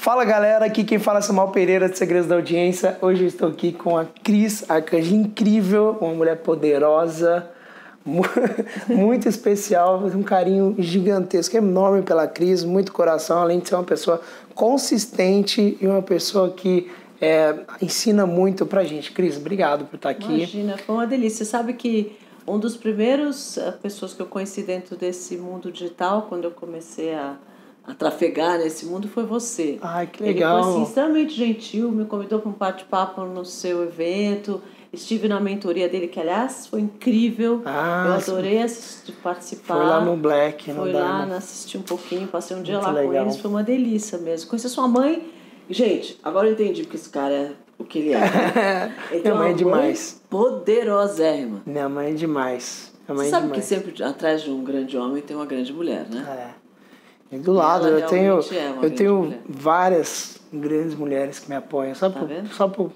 Fala galera, aqui quem fala é Samuel Pereira de Segredos da Audiência. Hoje eu estou aqui com a Cris Arcanjo, incrível, uma mulher poderosa, muito especial, um carinho gigantesco, enorme pela Cris, muito coração, além de ser uma pessoa consistente e uma pessoa que é, ensina muito pra gente. Cris, obrigado por estar aqui. Imagina, foi uma delícia. Você sabe que um dos primeiros eh, pessoas que eu conheci dentro desse mundo digital, quando eu comecei a, a trafegar nesse mundo, foi você. Ai, que legal. Ele foi assim, extremamente gentil, me convidou para um bate-papo no seu evento. Estive na mentoria dele, que aliás foi incrível. Ah, eu adorei assistir, participar. Foi lá no Black, Foi no lá, Dharma. assisti um pouquinho, passei um dia Muito lá legal. com eles, foi uma delícia mesmo. Conheci sua mãe. Gente, agora eu entendi porque esse cara é o que ele é. Ele tem Minha mãe é uma demais. Poderosérrima. Minha mãe é demais. Minha mãe Você é sabe demais. que sempre atrás de um grande homem tem uma grande mulher, né? É. E do lado, eu tenho, é eu tenho mulher. várias grandes mulheres que me apoiam. Só Tá por, vendo? só por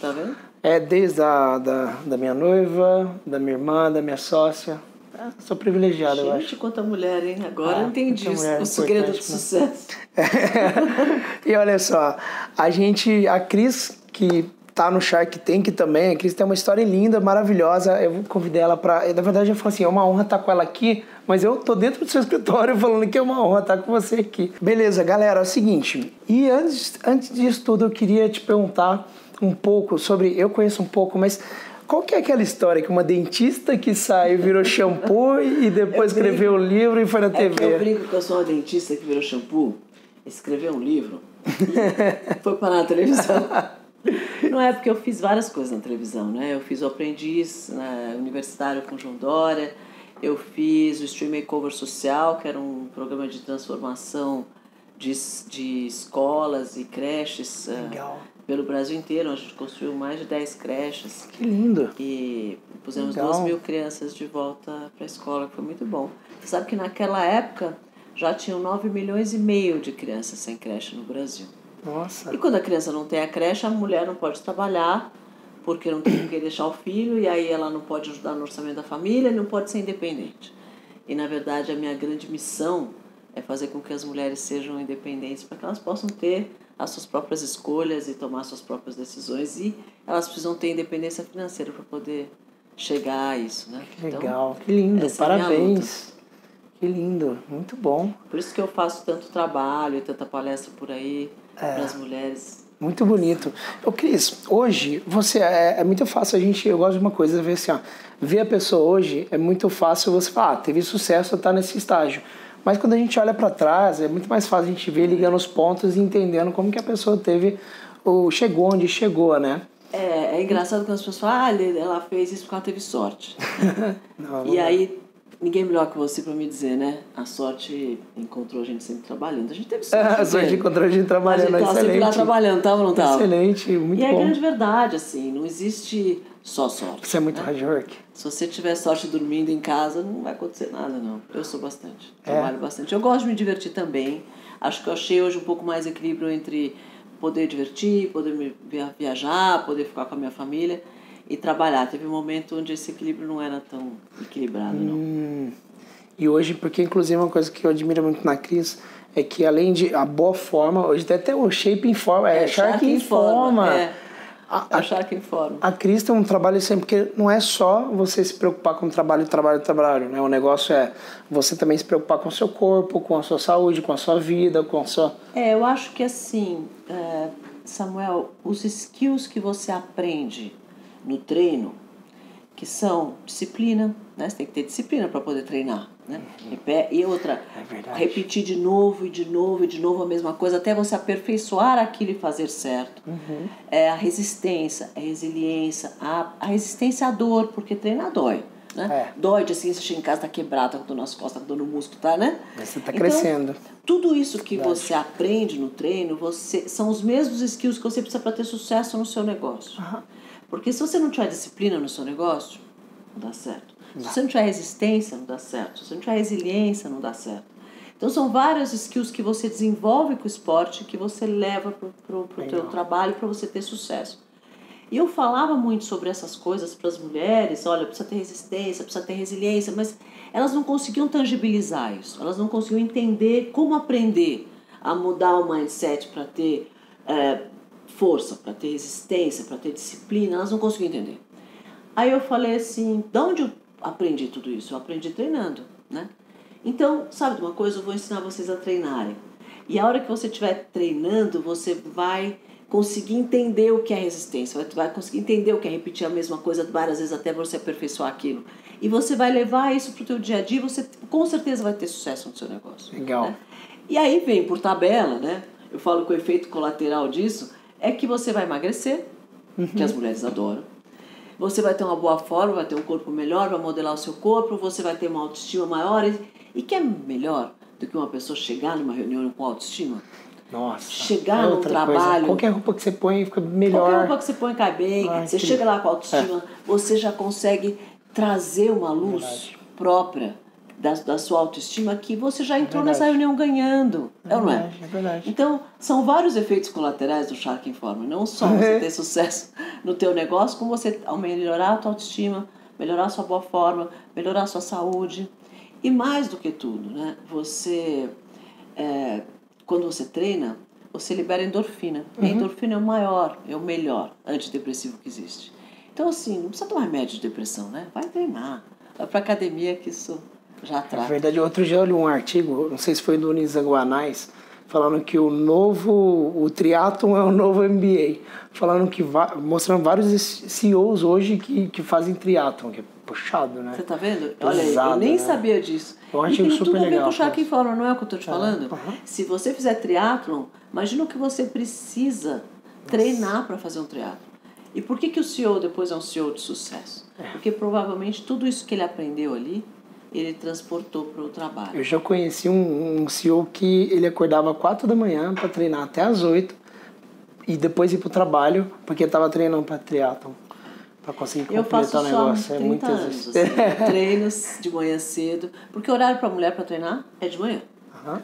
Tá vendo? É, desde a da, da minha noiva, da minha irmã, da minha sócia. É, sou privilegiado, eu acho. Gente, quanta mulher, hein? Agora Ah, eu entendi o segredo do né? sucesso. e olha só, a gente, a Cris, que tá no Shark Tank também, a Cris tem uma história linda, maravilhosa. Eu convidei ela pra. Na verdade, eu falei assim: é uma honra estar com ela aqui, mas eu tô dentro do seu escritório falando que é uma honra estar com você aqui. Beleza, galera, é o seguinte. E antes, antes disso tudo, eu queria te perguntar um pouco sobre. Eu conheço um pouco, mas. Qual que é aquela história que uma dentista que sai virou shampoo e depois escreveu o livro e foi na É que eu TV? brinco que eu sou uma dentista que virou shampoo, escreveu um livro e foi parar na televisão. Não é porque eu fiz várias coisas na televisão, né? Eu fiz o aprendiz né, universitário com João Dória, eu fiz o Stream Makeover Social, que era um programa de transformação de, de escolas e creches Legal. pelo Brasil inteiro. A gente construiu mais de 10 creches Que lindo. e pusemos Legal. duas mil crianças de volta para a escola, que foi muito bom. Você sabe que naquela época já tinham 9 milhões e meio de crianças sem creche no Brasil. Nossa. E quando a criança não tem a creche, a mulher não pode trabalhar, porque não tem com quem deixar o filho, e aí ela não pode ajudar no orçamento da família, não pode ser independente. E na verdade a minha grande missão é fazer com que as mulheres sejam independentes para que elas possam ter as suas próprias escolhas e tomar suas próprias decisões e elas precisam ter independência financeira para poder chegar a isso, né? Que legal, que lindo, é parabéns. Que lindo, muito bom. Por isso que eu faço tanto trabalho e tanta palestra por aí É. para as mulheres. Muito bonito. Ô, Cris, hoje, você é, é muito fácil a gente, eu gosto de uma coisa, ver assim, ó, ver a pessoa hoje é muito fácil você falar, ah, teve sucesso, tá nesse estágio. Mas quando a gente olha para trás, é muito mais fácil a gente ver ligando os pontos e entendendo como que a pessoa teve, ou chegou onde chegou, né? É, é engraçado quando as pessoas falam, ah, ela fez isso porque ela teve sorte. Não, e aí, ninguém melhor que você para me dizer, né? A sorte encontrou a gente sempre trabalhando. A gente teve sorte. a sorte né? encontrou a gente trabalhando, A gente tava sempre lá excelente. trabalhando, tava ou não tava? Excelente, muito e é bom. grande verdade, assim, não existe só sorte. Você é muito né? hard work. Se você tiver sorte dormindo em casa, não vai acontecer nada, não. Eu sou bastante. É? Trabalho bastante. Eu gosto de me divertir também. Acho que eu achei hoje um pouco mais equilíbrio entre poder divertir, poder viajar, poder ficar com a minha família e trabalhar. Teve um momento onde esse equilíbrio não era tão equilibrado, não. Hum, e hoje, porque inclusive uma coisa que eu admiro muito na Cris é que além de a boa forma, hoje tem até o shape em forma, é, Shark em forma. É, A, é o Shark em forma. a Cris tem um trabalho sempre, porque não é só você se preocupar com o trabalho, trabalho, trabalho, né? O negócio é você também se preocupar com o seu corpo, com a sua saúde, com a sua vida, com a sua... É, eu acho que assim, é, Samuel, os skills que você aprende no treino, que são disciplina, né? Você tem que ter disciplina para poder treinar, né? E E outra, É verdade. repetir de novo e de novo e de novo a mesma coisa até você aperfeiçoar aquilo e fazer certo. Uhum. É a resistência, a resiliência, a, a resistência à dor, porque treinar dói. Né? É. Dói de assim, você chega em casa, tá quebrado, tá com dor nas costas, tá com dor no músculo, tá, né? Você tá Então, crescendo. tudo isso que você aprende no treino, você são os mesmos skills que você precisa para ter sucesso no seu negócio. Porque se você não tiver disciplina no seu negócio, não dá certo. Se você não tiver resistência, não dá certo. Se você não tiver resiliência, não dá certo. Então são vários skills que você desenvolve com o esporte que você leva para o teu trabalho para você ter sucesso. E eu falava muito sobre essas coisas para as mulheres, olha, precisa ter resistência, precisa ter resiliência, mas elas não conseguiam tangibilizar isso, elas não conseguiam entender como aprender a mudar o mindset para ter é, força, para ter resistência, para ter disciplina, elas não conseguiam entender. Aí eu falei assim, de onde eu aprendi tudo isso? Eu aprendi treinando, né? Então, sabe de uma coisa? Eu vou ensinar vocês a treinarem. E a hora que você estiver treinando, você vai conseguir entender o que é resistência, vai conseguir entender o que é repetir a mesma coisa várias vezes até você aperfeiçoar aquilo. E você vai levar isso para o teu dia a dia, você com certeza vai ter sucesso no seu negócio. Legal. Né? E aí vem por tabela, né? Eu falo que o efeito colateral disso é que você vai emagrecer, uhum. que as mulheres adoram. Você vai ter uma boa forma, vai ter um corpo melhor, vai modelar o seu corpo, você vai ter uma autoestima maior. E que é melhor do que uma pessoa chegar numa reunião com autoestima? Nossa. Chegar é no trabalho. Coisa. Qualquer roupa que você põe fica melhor. Qualquer roupa que você põe cai bem. Ai, você chega lá com autoestima, é. você já consegue trazer uma luz Verdade. própria da, da sua autoestima que você já entrou é nessa reunião ganhando. É, é não é? É verdade. Então, são vários efeitos colaterais do Shark Informa. Não só você ter sucesso no teu negócio, como você melhorar a tua autoestima, melhorar a sua boa forma, melhorar a sua saúde. E mais do que tudo, né? Você, é, quando você treina, você libera endorfina. Uhum. E a endorfina é o maior, é o melhor antidepressivo que existe. Então, assim, não precisa tomar remédio de depressão, né? Vai treinar. Vai pra academia que isso já trata. É verdade, outro dia eu li um artigo, não sei se foi do Nisa Guanais, falando que o novo, o triatlon é o novo MBA. Falando que, mostrando vários CEOs hoje que, que fazem triatlon, que é puxado, né? Você tá vendo? Pesado, Olha, eu nem né? sabia disso. Eu acho e tem super tudo legal, a ver o Shark Informa, não é o que eu tô te é, falando? Uhum. Se você fizer triatlon, imagina o que você precisa Nossa. treinar para fazer um triatlon. E por que, que o CEO depois é um CEO de sucesso? É. Porque provavelmente tudo isso que ele aprendeu ali, ele transportou para o trabalho. Eu já conheci um, um CEO que ele acordava às 4 da manhã para treinar até às 8 e depois ir para o trabalho porque estava treinando para triatlon. Para conseguir completar o negócio. é muito anos, assim, treinos de manhã cedo. Porque o horário para mulher para treinar é de manhã. Uhum.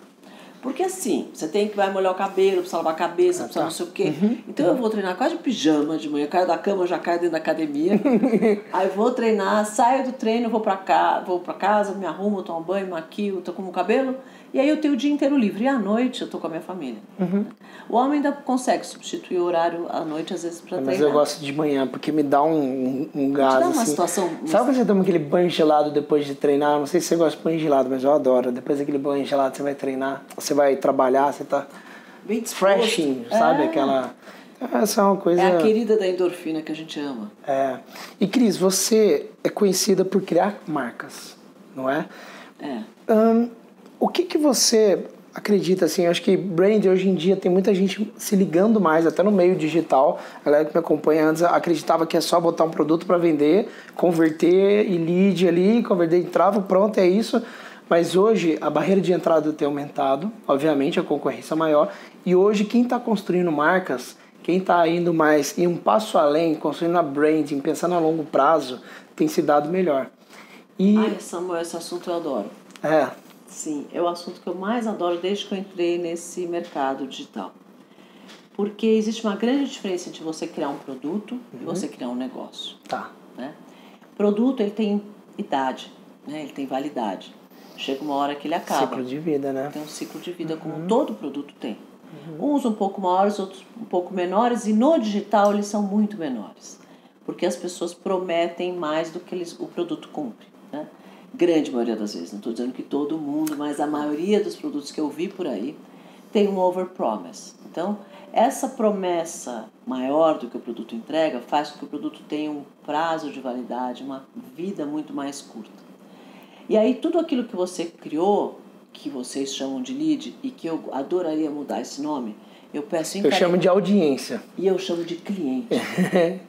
Porque assim, você tem que vai molhar o cabelo, precisa lavar a cabeça, ah, precisa tá. não sei o quê. Uhum. Então eu vou treinar quase de pijama de manhã, caio da cama, já caio dentro da academia. aí vou treinar, saio do treino, vou para cá, vou para casa, me arrumo, tomo banho, maquio, tô com o cabelo e aí eu tenho o dia inteiro livre. E à noite eu tô com a minha família. Uhum. O homem ainda consegue substituir o horário à noite, às vezes, para treinar. Mas eu gosto de manhã, porque me dá um, um, gás. Te dá uma assim. situação. Sabe quando você toma aquele banho gelado depois de treinar? Não sei se você gosta de banho gelado, mas eu adoro. Depois daquele banho gelado, você vai treinar, você vai trabalhar, você tá. Bem freshing, sabe? É. Aquela. Essa é uma coisa. É a querida da endorfina que a gente ama. É. E Cris, você é conhecida por criar marcas, não é? É. Um, o que, que você acredita assim? Acho que brand hoje em dia tem muita gente se ligando mais, até no meio digital. A galera que me acompanha antes acreditava que é só botar um produto para vender, converter e lead ali, converter em trava, pronto, é isso. Mas hoje a barreira de entrada tem aumentado, obviamente a concorrência é maior. E hoje quem está construindo marcas, quem está indo mais em um passo além, construindo a branding, pensando a longo prazo, tem se dado melhor. E... Ai, Samuel, esse assunto eu adoro. É, Sim, é o assunto que eu mais adoro desde que eu entrei nesse mercado digital. Porque existe uma grande diferença entre você criar um produto uhum. e você criar um negócio. Tá. Né? Produto, ele tem idade, né? ele tem validade. Chega uma hora que ele acaba. Ciclo de vida, né? Tem um ciclo de vida, uhum. como todo produto tem. Uhum. Uns um pouco maiores, outros um pouco menores, e no digital eles são muito menores. Porque as pessoas prometem mais do que eles, o produto cumpre. Né? grande maioria das vezes, não estou dizendo que todo mundo, mas a maioria dos produtos que eu vi por aí tem um overpromise. Então, essa promessa maior do que o produto entrega faz com que o produto tenha um prazo de validade, uma vida muito mais curta. E aí tudo aquilo que você criou, que vocês chamam de lead e que eu adoraria mudar esse nome, eu peço Eu chamo de audiência. E eu chamo de cliente.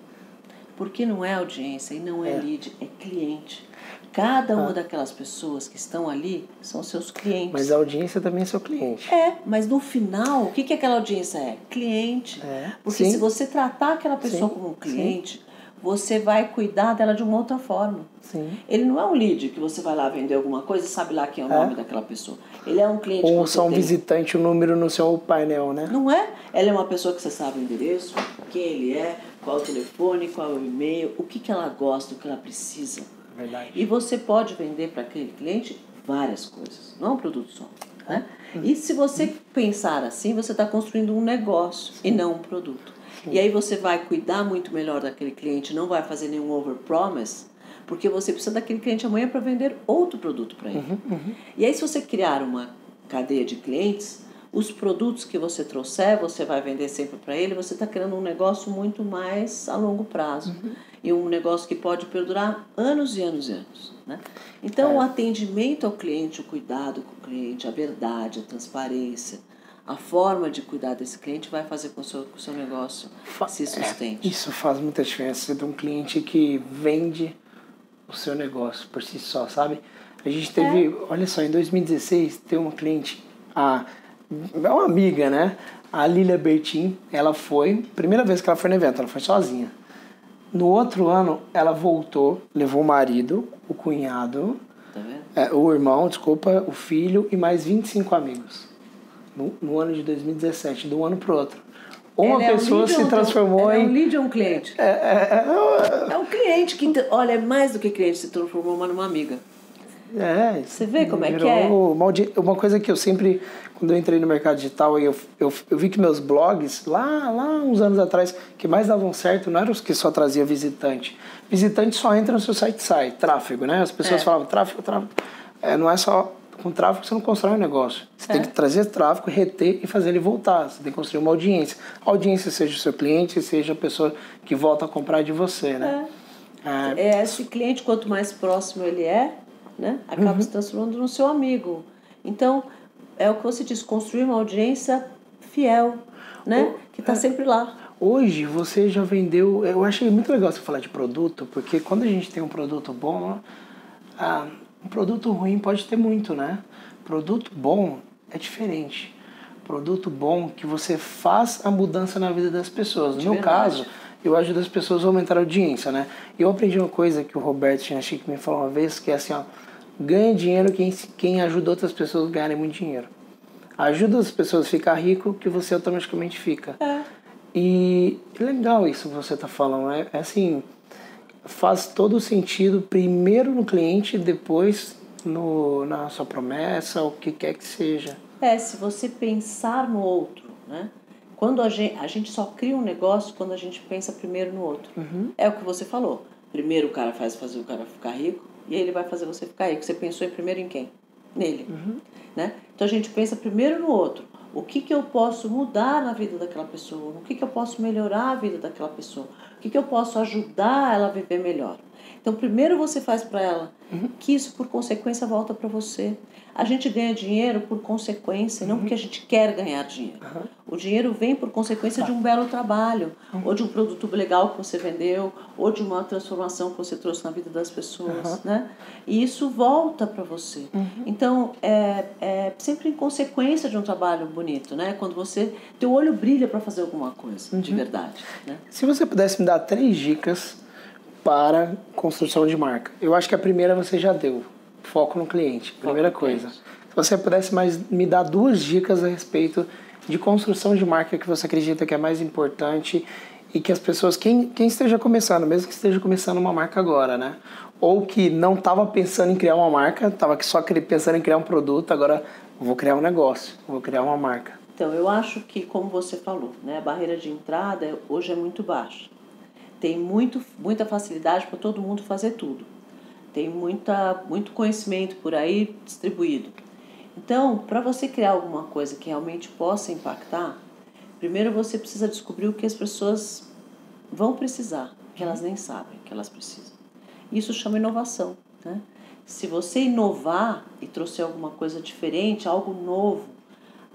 Porque não é audiência e não é, é. lead, é cliente. Cada uma ah. daquelas pessoas que estão ali são seus clientes. Mas a audiência também é seu cliente. É, mas no final, o que, que aquela audiência é? Cliente. É. Porque Sim. se você tratar aquela pessoa Sim. como um cliente, Sim. Você vai cuidar dela de uma outra forma. Sim. Ele não é um lead que você vai lá vender alguma coisa e sabe lá quem é o é. nome daquela pessoa. Ele é um cliente Ou só um visitante, o um número no seu painel, né? Não é? Ela é uma pessoa que você sabe o endereço, quem ele é, qual o telefone, qual o e-mail, o que, que ela gosta, o que ela precisa. Verdade. E você pode vender para aquele cliente várias coisas, não é um produto só. Né? E se você pensar assim, você está construindo um negócio e não um produto. E aí você vai cuidar muito melhor daquele cliente, não vai fazer nenhum overpromise, porque você precisa daquele cliente amanhã para vender outro produto para ele. Uhum, uhum. E aí se você criar uma cadeia de clientes, os produtos que você trouxer, você vai vender sempre para ele, você está criando um negócio muito mais a longo prazo. Uhum. E um negócio que pode perdurar anos e anos e anos. Né? Então, É. o atendimento ao cliente, o cuidado com o cliente, a verdade, a transparência, a forma de cuidar desse cliente vai fazer com que o seu, com o seu negócio se sustente. Isso faz muita diferença. Tem um cliente que vende o seu negócio por si só, sabe? A gente teve, olha só, em 2016, tem uma cliente, a, é uma amiga, né? A Lilia Bertin, ela foi, primeira vez que ela foi no evento, ela foi sozinha. No outro ano, ela voltou, levou o marido, o cunhado, Tá é, o irmão, desculpa, o filho e mais 25 amigos. No, no ano de 2017, de um ano pro outro. Uma Ela é pessoa se ou transformou ela em. É um lead ou um cliente? É, é, é, É um cliente que, olha, é mais do que cliente, se transformou uma numa amiga. É, Você vê como é que é? Uma, coisa que eu sempre, quando eu entrei no mercado digital, eu, eu, eu vi que meus blogs, lá, lá uns anos atrás, que mais davam certo, não eram os que só trazia visitante. Visitante só entra no seu site e sai, tráfego, né? As pessoas É. falavam tráfego, tráfego. É, não é só com tráfego que você não constrói um negócio. Você tem É. que trazer tráfego, reter e fazer ele voltar. Você tem que construir uma audiência. A audiência seja o seu cliente, seja a pessoa que volta a comprar de você, né? É. É, esse cliente, quanto mais próximo ele é, né, acaba Uhum. se transformando no seu amigo. Então, é o que você diz, construir uma audiência fiel, né, que é. está sempre lá. Hoje você já vendeu. Eu achei muito legal você falar de produto, porque quando a gente tem um produto bom, ah, um produto ruim pode ter muito, né? Produto bom é diferente. Produto bom que você faz a mudança na vida das pessoas. No De meu verdade. caso, eu ajudo as pessoas a aumentar a audiência, né? Eu aprendi uma coisa que o Roberto Chinachique me falou uma vez, que é assim, ó, ganha dinheiro quem, quem ajuda outras pessoas a ganharem muito dinheiro. Ajuda as pessoas a ficar rico que você automaticamente fica. É. E é legal isso que você está falando. É, é assim, faz todo sentido primeiro no cliente, depois no, na sua promessa, o que quer que seja. É, se você pensar no outro, né? Quando a gente, a gente só cria um negócio quando a gente pensa primeiro no outro. Uhum. É o que você falou. Primeiro o cara faz fazer o cara ficar rico e aí ele vai fazer você ficar rico. Você pensou em primeiro em quem? Nele. Uhum. Né? Então a gente pensa primeiro no outro. O que, que eu posso mudar na vida daquela pessoa? O que, que eu posso melhorar a vida daquela pessoa? O que, que eu posso ajudar ela a viver melhor? Então, primeiro você faz para ela, que isso por consequência volta para você. A gente ganha dinheiro por consequência, não porque a gente quer ganhar dinheiro. O dinheiro vem por consequência de um belo trabalho, ou de um produto legal que você vendeu, ou de uma transformação que você trouxe na vida das pessoas, né? E isso volta para você. Então, é, é sempre em consequência de um trabalho bonito, né? Quando você, teu olho brilha para fazer alguma coisa, de verdade, né? Se você pudesse me dar três dicas para construção de marca, eu acho que a primeira você já deu. Foco no cliente, primeira no coisa. cliente. Se você pudesse mais me dar duas dicas a respeito de construção de marca que você acredita que é mais importante e que as pessoas, quem, quem esteja começando, mesmo que esteja começando uma marca agora, né? Ou que não estava pensando em criar uma marca, estava só pensando em criar um produto, agora vou criar um negócio, vou criar uma marca. Então, eu acho que, como você falou, né, a barreira de entrada hoje é muito baixa. Tem muito, muita facilidade para todo mundo fazer tudo. Tem muita, muito conhecimento por aí distribuído. Então, para você criar alguma coisa que realmente possa impactar, primeiro você precisa descobrir o que as pessoas vão precisar, que elas nem sabem que elas precisam. Isso chama inovação. Né? Se você inovar e trouxer alguma coisa diferente, algo novo,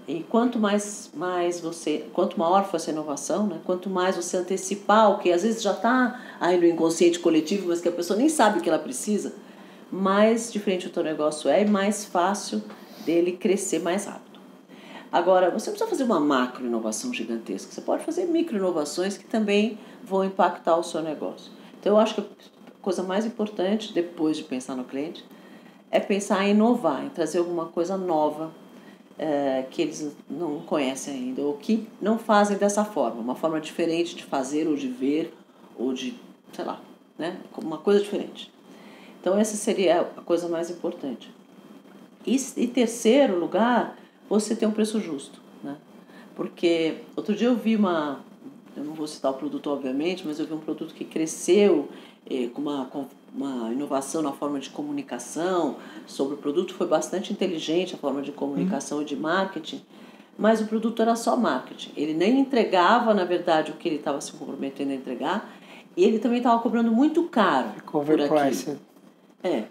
e quanto mais, mais você, quanto maior for essa inovação, né? quanto mais você antecipar o que às vezes já está aí no inconsciente coletivo, mas que a pessoa nem sabe o que ela precisa, mais diferente o teu negócio é e mais fácil dele crescer mais rápido. Agora, você não precisa fazer uma macro inovação gigantesca, você pode fazer micro inovações que também vão impactar o seu negócio. Então, eu acho que a coisa mais importante, depois de pensar no cliente, é pensar em inovar, em trazer alguma coisa nova eh, que eles não conhecem ainda, ou que não fazem dessa forma, uma forma diferente de fazer, ou de ver, ou de, sei lá, né? uma coisa diferente. Então, essa seria a coisa mais importante. E, terceiro lugar, você ter um preço justo. Né? Porque outro dia eu vi uma, eu não vou citar o produto obviamente, mas eu vi um produto que cresceu eh, com uma, uma inovação na forma de comunicação sobre o produto, foi bastante inteligente a forma de comunicação uhum. e de marketing, mas o produto era só marketing. Ele nem entregava, na verdade, o que ele estava se comprometendo a entregar, e ele também estava cobrando muito caro. Cover price. É.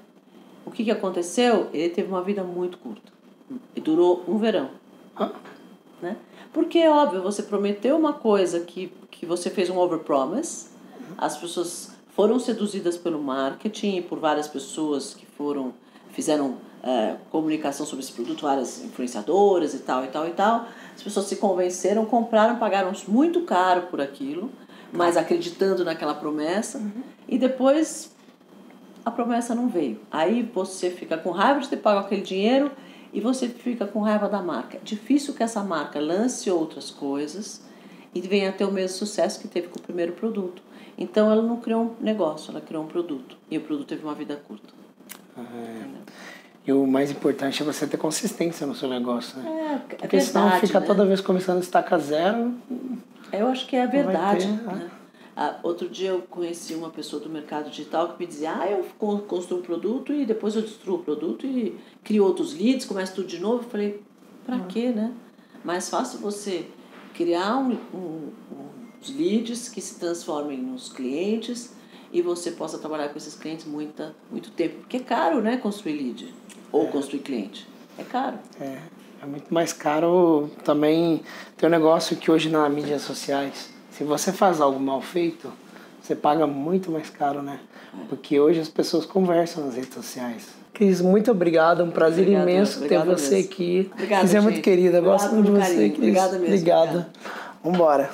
O que, que aconteceu? Ele teve uma vida muito curta. E durou um verão. Né? Porque, óbvio, você prometeu uma coisa que, que você fez um overpromise, as pessoas foram seduzidas pelo marketing e por várias pessoas que foram fizeram é, comunicação sobre esse produto, várias influenciadoras e tal e tal e tal. As pessoas se convenceram, compraram, pagaram muito caro por aquilo, mas acreditando naquela promessa. Uhum. E depois a promessa não veio. Aí você fica com raiva de ter pago aquele dinheiro e você fica com raiva da marca. Difícil que essa marca lance outras coisas e venha a ter o mesmo sucesso que teve com o primeiro produto. Então ela não criou um negócio, ela criou um produto. E o produto teve uma vida curta. É. E o mais importante é você ter consistência no seu negócio, né? É, é Porque verdade, senão fica né? toda vez começando a estaca zero. Eu acho que é a verdade. ter, né? Ah, outro dia eu conheci uma pessoa do mercado digital que me dizia: Ah, eu construo um produto e depois eu destruo o produto e crio outros leads, começo tudo de novo. Eu falei: Pra uhum. quê, né? Mais fácil você criar um, um, leads que se transformem nos clientes e você possa trabalhar com esses clientes muita, muito tempo. Porque é caro, né? Construir lead ou é. construir cliente. É caro. É. É muito mais caro também. Tem um negócio que hoje nas mídias sociais, se você faz algo mal feito, você paga muito mais caro, né? Porque hoje as pessoas conversam nas redes sociais. Cris, muito obrigado. Um prazer obrigado, imenso ter você mesmo. aqui. Obrigada, Você é muito querida. Gosto muito de você, Cris. Obrigada mesmo. Obrigada. Vambora.